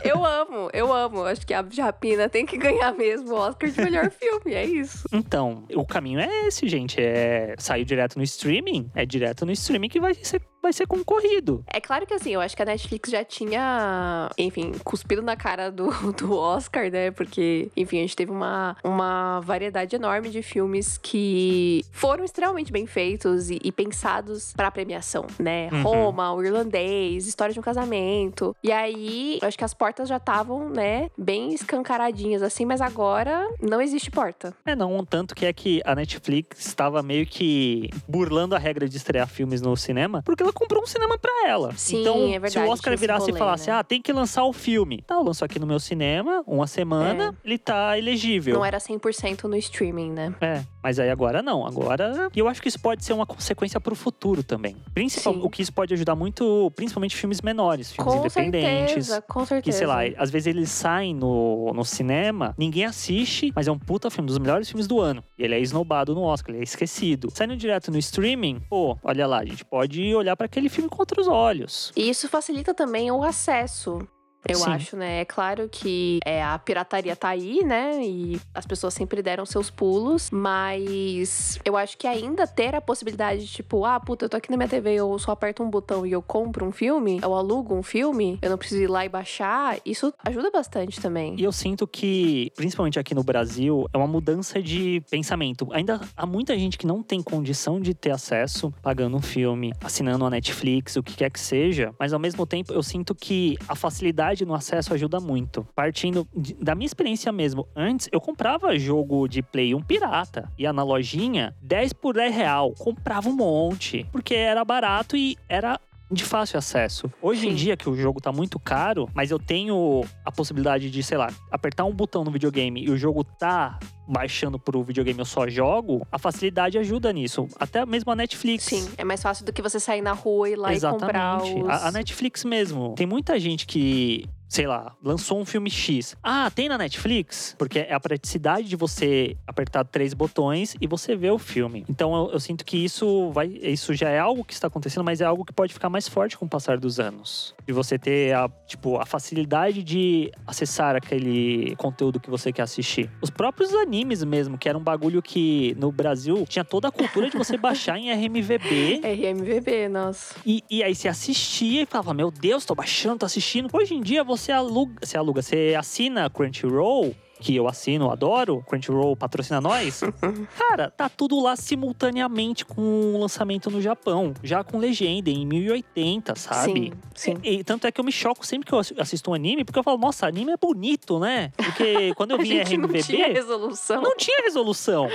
Eu amo, eu amo. Acho que a de Rapina tem que ganhar mesmo o Oscar de melhor filme, é isso. Então, o caminho é esse, gente. É sair direto no streaming. É direto no streaming que vai ser vai ser concorrido. É claro que assim, eu acho que a Netflix já tinha, enfim, cuspido na cara do, (laughs) do Oscar, né? Porque, enfim, a gente teve uma, uma variedade enorme de filmes que foram extremamente bem feitos e, e pensados para premiação, né? Uhum. Roma, o Irlandês, História de um Casamento. E aí, eu acho que as portas já estavam, né, bem escancaradinhas assim, mas agora não existe porta. É, não, tanto que é que a Netflix estava meio que burlando a regra de estrear filmes no cinema, porque ela ela comprou um cinema para ela. Sim, então, é verdade, se o Oscar virasse rolê, e falasse, né? ah, tem que lançar o filme. Tá, eu lanço aqui no meu cinema, uma semana, é. ele tá elegível. Não era 100% no streaming, né? É, mas aí agora não. Agora, e eu acho que isso pode ser uma consequência pro futuro também. Principalmente, o que isso pode ajudar muito, principalmente filmes menores, filmes com independentes. Certeza, com certeza. Que, sei lá, às vezes eles saem no, no cinema, ninguém assiste, mas é um puta filme, dos melhores filmes do ano. E ele é esnobado no Oscar, ele é esquecido. Saindo direto no streaming, pô, olha lá, a gente pode olhar para aquele filme com outros olhos. E isso facilita também o acesso eu Sim. acho, né? É claro que é, a pirataria tá aí, né? E as pessoas sempre deram seus pulos, mas eu acho que ainda ter a possibilidade de, tipo, ah, puta, eu tô aqui na minha TV, eu só aperto um botão e eu compro um filme, eu alugo um filme, eu não preciso ir lá e baixar, isso ajuda bastante também. E eu sinto que, principalmente aqui no Brasil, é uma mudança de pensamento. Ainda há muita gente que não tem condição de ter acesso pagando um filme, assinando a Netflix, o que quer que seja, mas ao mesmo tempo eu sinto que a facilidade facilidade no acesso ajuda muito. Partindo de, da minha experiência mesmo, antes eu comprava jogo de Play 1 pirata. Ia na lojinha, 10 por 10 real. Comprava um monte. Porque era barato e era de fácil acesso. Hoje Sim. em dia, que o jogo tá muito caro, mas eu tenho a possibilidade de, sei lá, apertar um botão no videogame e o jogo tá baixando pro videogame eu só jogo, a facilidade ajuda nisso. Até mesmo a Netflix. Sim, é mais fácil do que você sair na rua e ir lá Exatamente. e comprar os... a, a Netflix mesmo. Tem muita gente que sei lá, lançou um filme X. Ah, tem na Netflix? Porque é a praticidade de você apertar três botões e você ver o filme. Então eu, eu, sinto que isso vai. Isso já é algo que está acontecendo, mas é algo que pode ficar mais forte com o passar dos anos. De você ter a, tipo, a facilidade de acessar aquele conteúdo que você quer assistir. Os próprios animes mesmo, que era um bagulho que no Brasil tinha toda a cultura de você baixar em RMVB. (laughs) RMVB, nossa. E, e aí você assistia e falava, meu Deus, tô baixando, tô assistindo. Hoje em dia você aluga, você aluga, você assina Crunchyroll que eu assino, adoro, Crunchyroll patrocina nós. (laughs) Cara, tá tudo lá simultaneamente com o lançamento no Japão, já com legenda em 1080, sabe? Sim, sim. E, e tanto é que eu me choco sempre que eu assisto um anime, porque eu falo, nossa, anime é bonito, né? Porque (laughs) quando eu vi a gente RMVB, não tinha resolução. não tinha resolução.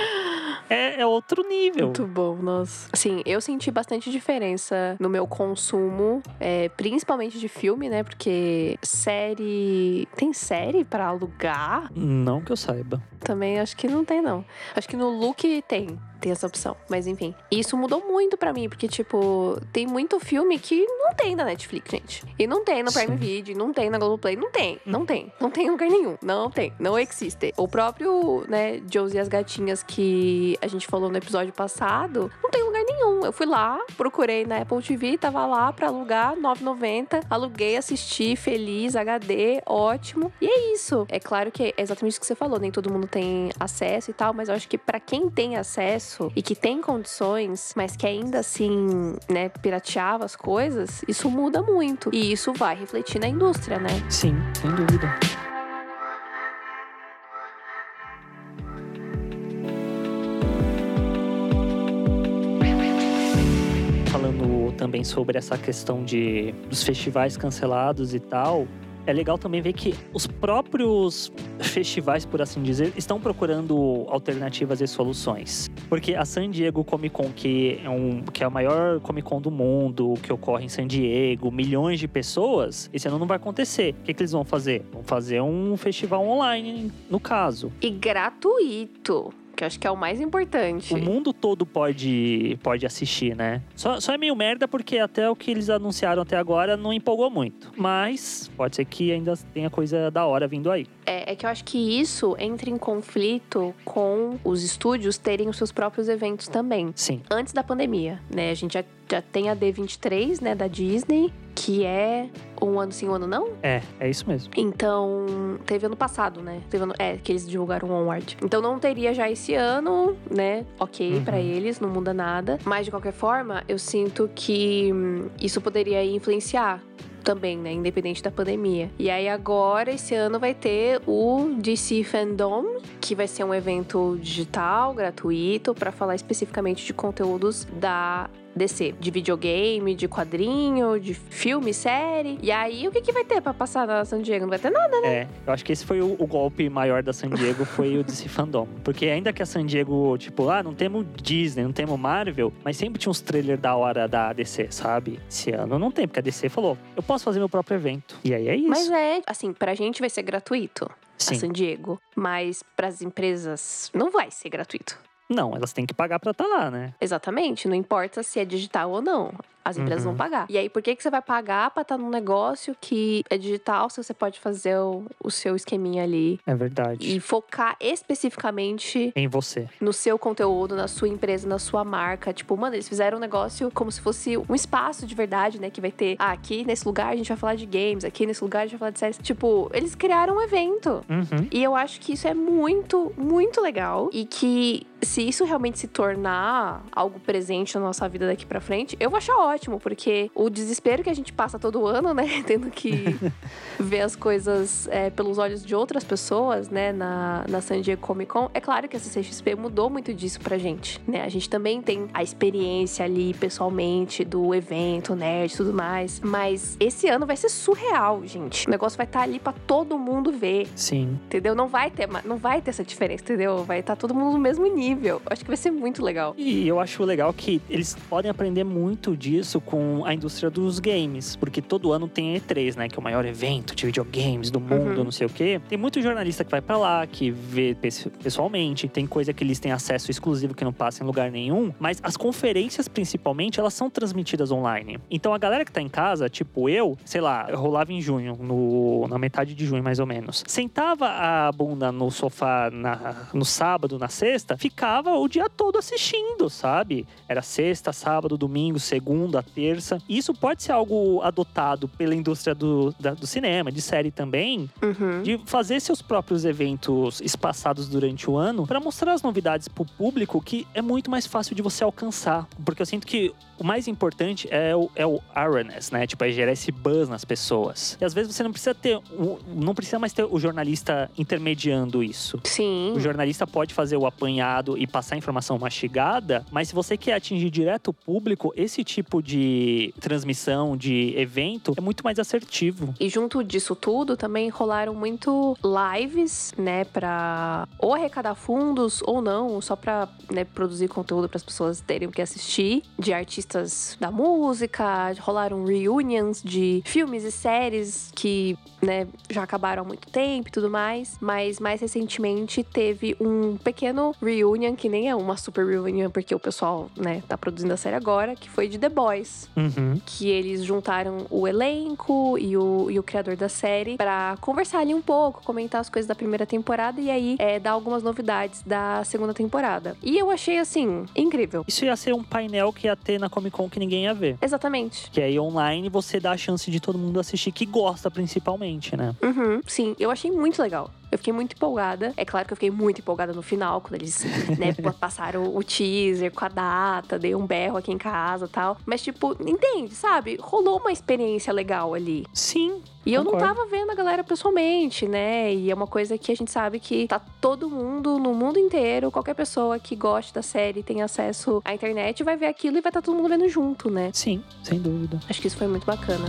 É, é outro nível. Muito bom, nossa. Sim, eu senti bastante diferença no meu consumo, é, principalmente de filme, né? Porque série. Tem série pra alugar? Não que eu saiba. Também acho que não tem, não. Acho que no Look tem. Tem essa opção. Mas enfim. Isso mudou muito pra mim, porque, tipo, tem muito filme que não tem na Netflix, gente. E não tem no Prime Sim. Video, não tem na Globoplay. Não tem, não tem. Não tem em lugar nenhum. Não tem. Não existe. O próprio, né, Josie e as Gatinhas que a gente falou no episódio passado, não tem em lugar nenhum. Eu fui lá, procurei na Apple TV, tava lá pra alugar, 9,90. Aluguei, assisti, feliz, HD, ótimo. E é isso. É claro que é exatamente isso que você falou, nem todo mundo tem acesso e tal, mas eu acho que pra quem tem acesso e que tem condições, mas que ainda assim, né, pirateava as coisas, isso muda muito. E isso vai refletir na indústria, né? Sim, sem dúvida. Falando também sobre essa questão de dos festivais cancelados e tal, é legal também ver que os próprios festivais, por assim dizer, estão procurando alternativas e soluções. Porque a San Diego Comic Con, que é, um, que é a maior Comic Con do mundo, que ocorre em San Diego, milhões de pessoas, esse ano não vai acontecer. O que, que eles vão fazer? Vão fazer um festival online, no caso. E gratuito. Que eu acho que é o mais importante. O mundo todo pode, pode assistir, né? Só, só é meio merda porque até o que eles anunciaram até agora não empolgou muito. Mas pode ser que ainda tenha coisa da hora vindo aí. É, é que eu acho que isso entra em conflito com os estúdios terem os seus próprios eventos também. Sim. Antes da pandemia, né? A gente já, já tem a D23, né, da Disney, que é um ano sim, um ano não? É, é isso mesmo. Então, teve ano passado, né? Teve ano, é, que eles divulgaram o Onward. Então não teria já esse ano, né? Ok Uhum. pra eles, não muda nada. Mas de qualquer forma, eu sinto que hum, isso poderia influenciar também, né? Independente da pandemia. E aí agora, esse ano, vai ter o DC Fandom, que vai ser um evento digital, gratuito, pra falar especificamente de conteúdos da DC. De videogame, de quadrinho, de filme, série. E aí, o que, que vai ter pra passar na San Diego? Não vai ter nada. É, eu acho que esse foi o, o golpe maior da San Diego, foi o DC (laughs) Fandom. Porque ainda que a San Diego, tipo, ah, não temos Disney, não temos Marvel, mas sempre tinha uns trailers da hora da DC, sabe? Esse ano não tem, porque a DC falou, eu posso fazer meu próprio evento. E aí é isso. Mas é, assim, pra gente vai ser gratuito. A Sim. San Diego. Mas pras empresas não vai ser gratuito. Não, elas têm que pagar pra estar lá, né? Exatamente. Não importa se é digital ou não. As empresas Uhum. vão pagar. E aí, por que, que você vai pagar pra estar num negócio que é digital se você pode fazer o, o seu esqueminha ali É verdade. e focar especificamente Em você. no seu conteúdo, na sua empresa, na sua marca. Tipo, mano, eles fizeram um negócio como se fosse um espaço de verdade, né? Que vai ter, ah, aqui nesse lugar a gente vai falar de games, aqui nesse lugar a gente vai falar de séries. Tipo, eles criaram um evento. Uhum. E eu acho que isso é muito, muito legal. E que se isso realmente se tornar algo presente na nossa vida daqui pra frente, eu vou achar ótimo, porque o desespero que a gente passa todo ano, né? (laughs) Tendo que (laughs) ver as coisas é, pelos olhos de outras pessoas, né? Na, na San Diego Comic Con. É claro que a CCXP mudou muito disso pra gente, né? A gente também tem a experiência ali pessoalmente do evento, nerd e tudo mais. Mas esse ano vai ser surreal, gente. O negócio vai estar ali pra todo mundo ver. Sim. Entendeu? Não vai ter, não vai ter essa diferença, entendeu? Vai estar todo mundo no mesmo nível. Acho que vai ser muito legal. E eu acho legal que eles podem aprender muito disso com a indústria dos games, porque todo ano tem E3, né, que é o maior evento de videogames do mundo, Uhum. não sei o quê. Tem muito jornalista que vai pra lá, que vê pes- pessoalmente, tem coisa que eles têm acesso exclusivo que não passa em lugar nenhum, mas as conferências principalmente, elas são transmitidas online. Então a galera que tá em casa, tipo eu, sei lá, eu rolava em junho, no, na metade de junho mais ou menos. Sentava a bunda no sofá na- no sábado, na sexta, ficava passava o dia todo assistindo, sabe? Era sexta, sábado, domingo, segunda, terça. E isso pode ser algo adotado pela indústria do, da, do cinema, de série também, Uhum. de fazer seus próprios eventos espaçados durante o ano para mostrar as novidades pro público que é muito mais fácil de você alcançar. Porque eu sinto que o mais importante é o, é o awareness, né? Tipo, é gerar esse buzz nas pessoas. E às vezes você não precisa ter, não precisa mais ter o jornalista intermediando isso. Sim. O jornalista pode fazer o apanhado e passar informação mastigada, mas se você quer atingir direto o público, esse tipo de transmissão, de evento, é muito mais assertivo. E junto disso tudo, também rolaram muito lives, né, pra ou arrecadar fundos ou não, só pra né, produzir conteúdo para as pessoas terem o que assistir, de artistas da música, rolaram reunions de filmes e séries que, né, já acabaram há muito tempo e tudo mais, mas mais recentemente teve um pequeno reunion, que nem é uma super reunion, porque o pessoal, né, tá produzindo a série agora, que foi de The Boys Uhum. que eles juntaram o elenco e o, e o criador da série pra conversar ali um pouco, comentar as coisas da primeira temporada e aí é, dar algumas novidades da segunda temporada. E eu achei assim, incrível. Isso ia ser um painel que ia ter na Comic Con que ninguém ia ver. Exatamente. Que aí online você dá a chance de todo mundo assistir, que gosta principalmente, né? Uhum, sim, eu achei muito legal. Eu fiquei muito empolgada. É claro que eu fiquei muito empolgada no final, quando eles né, (laughs) passaram o teaser com a data, dei um berro aqui em casa e tal. Mas, tipo, entende, sabe? Rolou uma experiência legal ali. Sim. E eu não Concordo. tava vendo a galera pessoalmente, né? E é uma coisa que a gente sabe que tá todo mundo no mundo inteiro, qualquer pessoa que goste da série, tem acesso à internet, vai ver aquilo e vai estar todo mundo vendo junto, né? Sim, sem dúvida. Acho que isso foi muito bacana.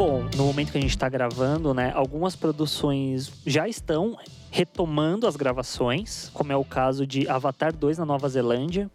Bom, no momento que a gente tá gravando, né, algumas produções já estão retomando as gravações, como é o caso de Avatar 2 na Nova Zelândia,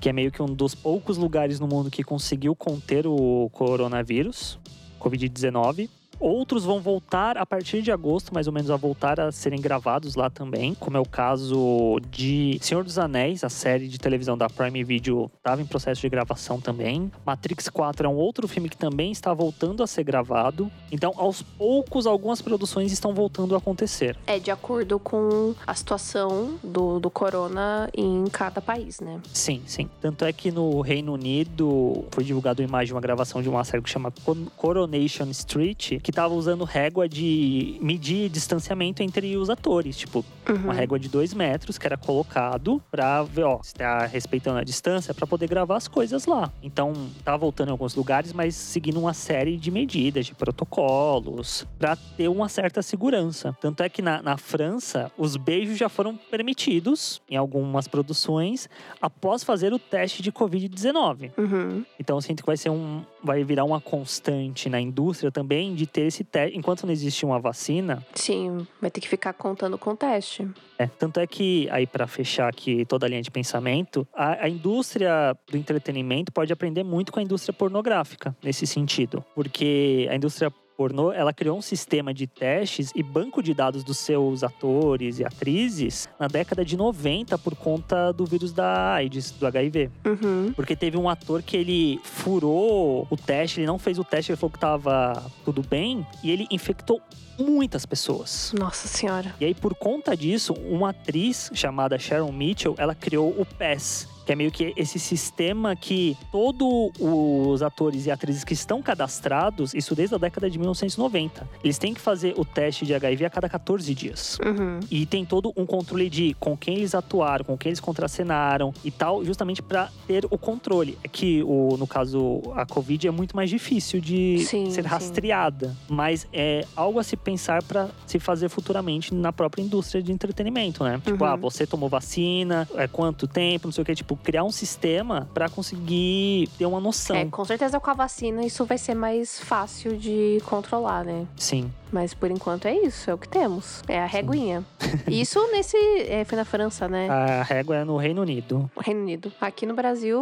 que é meio que um dos poucos lugares no mundo que conseguiu conter o coronavírus, Covid-19. Outros vão voltar a partir de agosto, mais ou menos, a voltar a serem gravados lá também, como é o caso de Senhor dos Anéis, a série de televisão da Prime Video estava em processo de gravação também. Matrix 4 é um outro filme que também está voltando a ser gravado. Então, aos poucos, algumas produções estão voltando a acontecer. É de acordo com a situação do, do corona em cada país, né? Sim, sim. Tanto é que no Reino Unido foi divulgado uma imagem de uma gravação de uma série que chama Coronation Street, que tava usando régua de medir distanciamento entre os atores. Tipo, uma Uhum. régua de dois metros que era colocado pra ver, ó, se tá respeitando a distância pra poder gravar as coisas lá. Então, tá voltando em alguns lugares, mas seguindo uma série de medidas, de protocolos, pra ter uma certa segurança. Tanto é que na, na França, os beijos já foram permitidos em algumas produções após fazer o teste de Covid-19. Uhum. Então, eu sinto que vai ser um. Vai virar uma constante na indústria também de ter esse teste. Enquanto não existe uma vacina, Sim, vai ter que ficar contando com o teste. é, tanto é que, aí para fechar aqui toda a linha de pensamento, a, a indústria do entretenimento pode aprender muito com a indústria pornográfica nesse sentido. Porque a indústria pornô, ela criou um sistema de testes e banco de dados dos seus atores e atrizes na década de 90 por conta do vírus da AIDS, do HIV. Uhum. Porque teve um ator que ele furou o teste, ele não fez o teste, ele falou que tava tudo bem, e ele infectou muitas pessoas. Nossa senhora. E aí, por conta disso, uma atriz chamada Sharon Mitchell, ela criou o PES, que é meio que esse sistema que todos os atores e atrizes que estão cadastrados, isso desde a década de 1990, eles têm que fazer o teste de HIV a cada 14 dias. Uhum. E tem todo um controle de com quem eles atuaram, com quem eles contracenaram e tal, justamente para ter o controle. É que, o, no caso, a Covid é muito mais difícil de Sim, ser sim. rastreada. Mas é algo a se pensar para se fazer futuramente na própria indústria de entretenimento, né? Tipo, Uhum. ah, você tomou vacina, é quanto tempo, não sei o que. Tipo, criar um sistema para conseguir ter uma noção. É, com certeza com a vacina isso vai ser mais fácil de controlar, né? Sim. Mas por enquanto é isso, é o que temos. É a reguinha. (laughs) Isso nesse. É, foi na França, né? A régua é no Reino Unido. Reino Unido. Aqui no Brasil,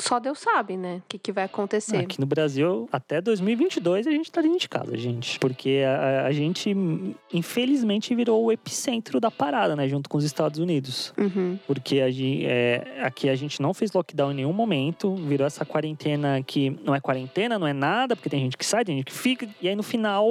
só Deus sabe, né? O que, que vai acontecer. Aqui no Brasil, até 2022, a gente tá dentro de casa, gente. Porque a, a gente, infelizmente, virou o epicentro da parada, né? Junto com os Estados Unidos. Uhum. Porque a, é, aqui a gente não fez lockdown em nenhum momento. Virou essa quarentena que não é quarentena, não é nada, porque tem gente que sai, tem gente que fica. E aí no final,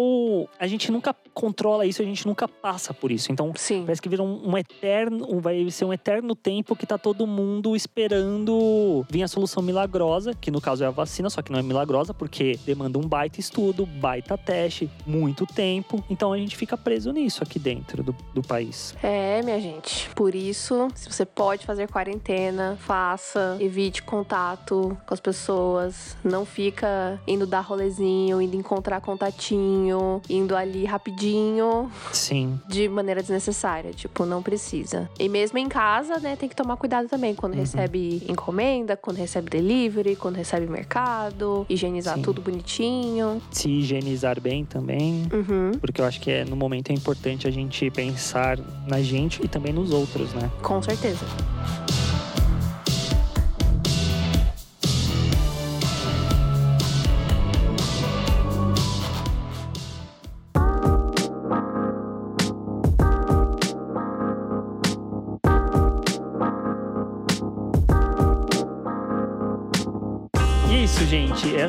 a gente nunca controla isso, a gente nunca passa por isso. Então, Sim. parece que virou um, um eterno. Vai ser um eterno tempo que tá todo mundo esperando vir a solução milagrosa, que no caso é a vacina, só que não é milagrosa, porque demanda um baita estudo, baita teste, muito tempo. Então a gente fica preso nisso aqui dentro do, do país. É, minha gente. Por isso, se você pode fazer quarentena, faça. Evite contato com as pessoas. Não fica indo dar rolezinho, indo encontrar contatinho, indo ali rapidinho Sim. de maneira desnecessária. Tipo, não precisa. E mesmo em casa, né, tem que tomar cuidado também quando Uhum. recebe encomenda, quando recebe delivery, quando recebe mercado, higienizar Sim. tudo bonitinho. Se higienizar bem também. Uhum, Porque eu acho que é, no momento é importante a gente pensar na gente e também nos outros, né? com certeza.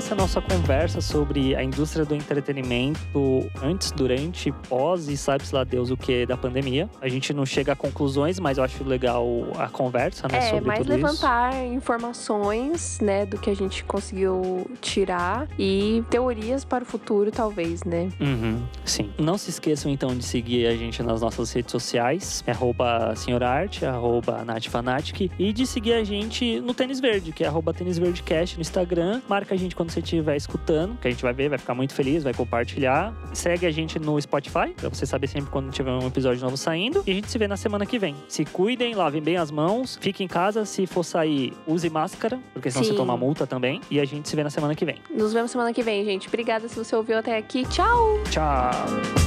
Essa nossa conversa sobre a indústria do entretenimento antes, durante, pós e sabe-se lá Deus o que da pandemia. A gente não chega a conclusões, mas eu acho legal a conversa, né? É, sobre mais tudo isso. levantar informações, né, do que a gente conseguiu tirar e teorias para o futuro, talvez, né? Uhum, sim. Não se esqueçam então de seguir a gente nas nossas redes sociais, é arroba senhorarte, arroba natfanatic, e de seguir a gente no Tênis Verde, que é arroba Tênis Verde Cast no Instagram. Marca a gente quando você estiver escutando, que a gente vai ver, vai ficar muito feliz, vai compartilhar. Segue a gente no Spotify, pra você saber sempre quando tiver um episódio novo saindo. E a gente se vê na semana que vem. Se cuidem, lavem bem as mãos, fiquem em casa. Se for sair, use máscara, porque senão Sim. você toma multa também. E a gente se vê na semana que vem. Nos vemos semana que vem, gente. Obrigada se você ouviu até aqui. Tchau! Tchau!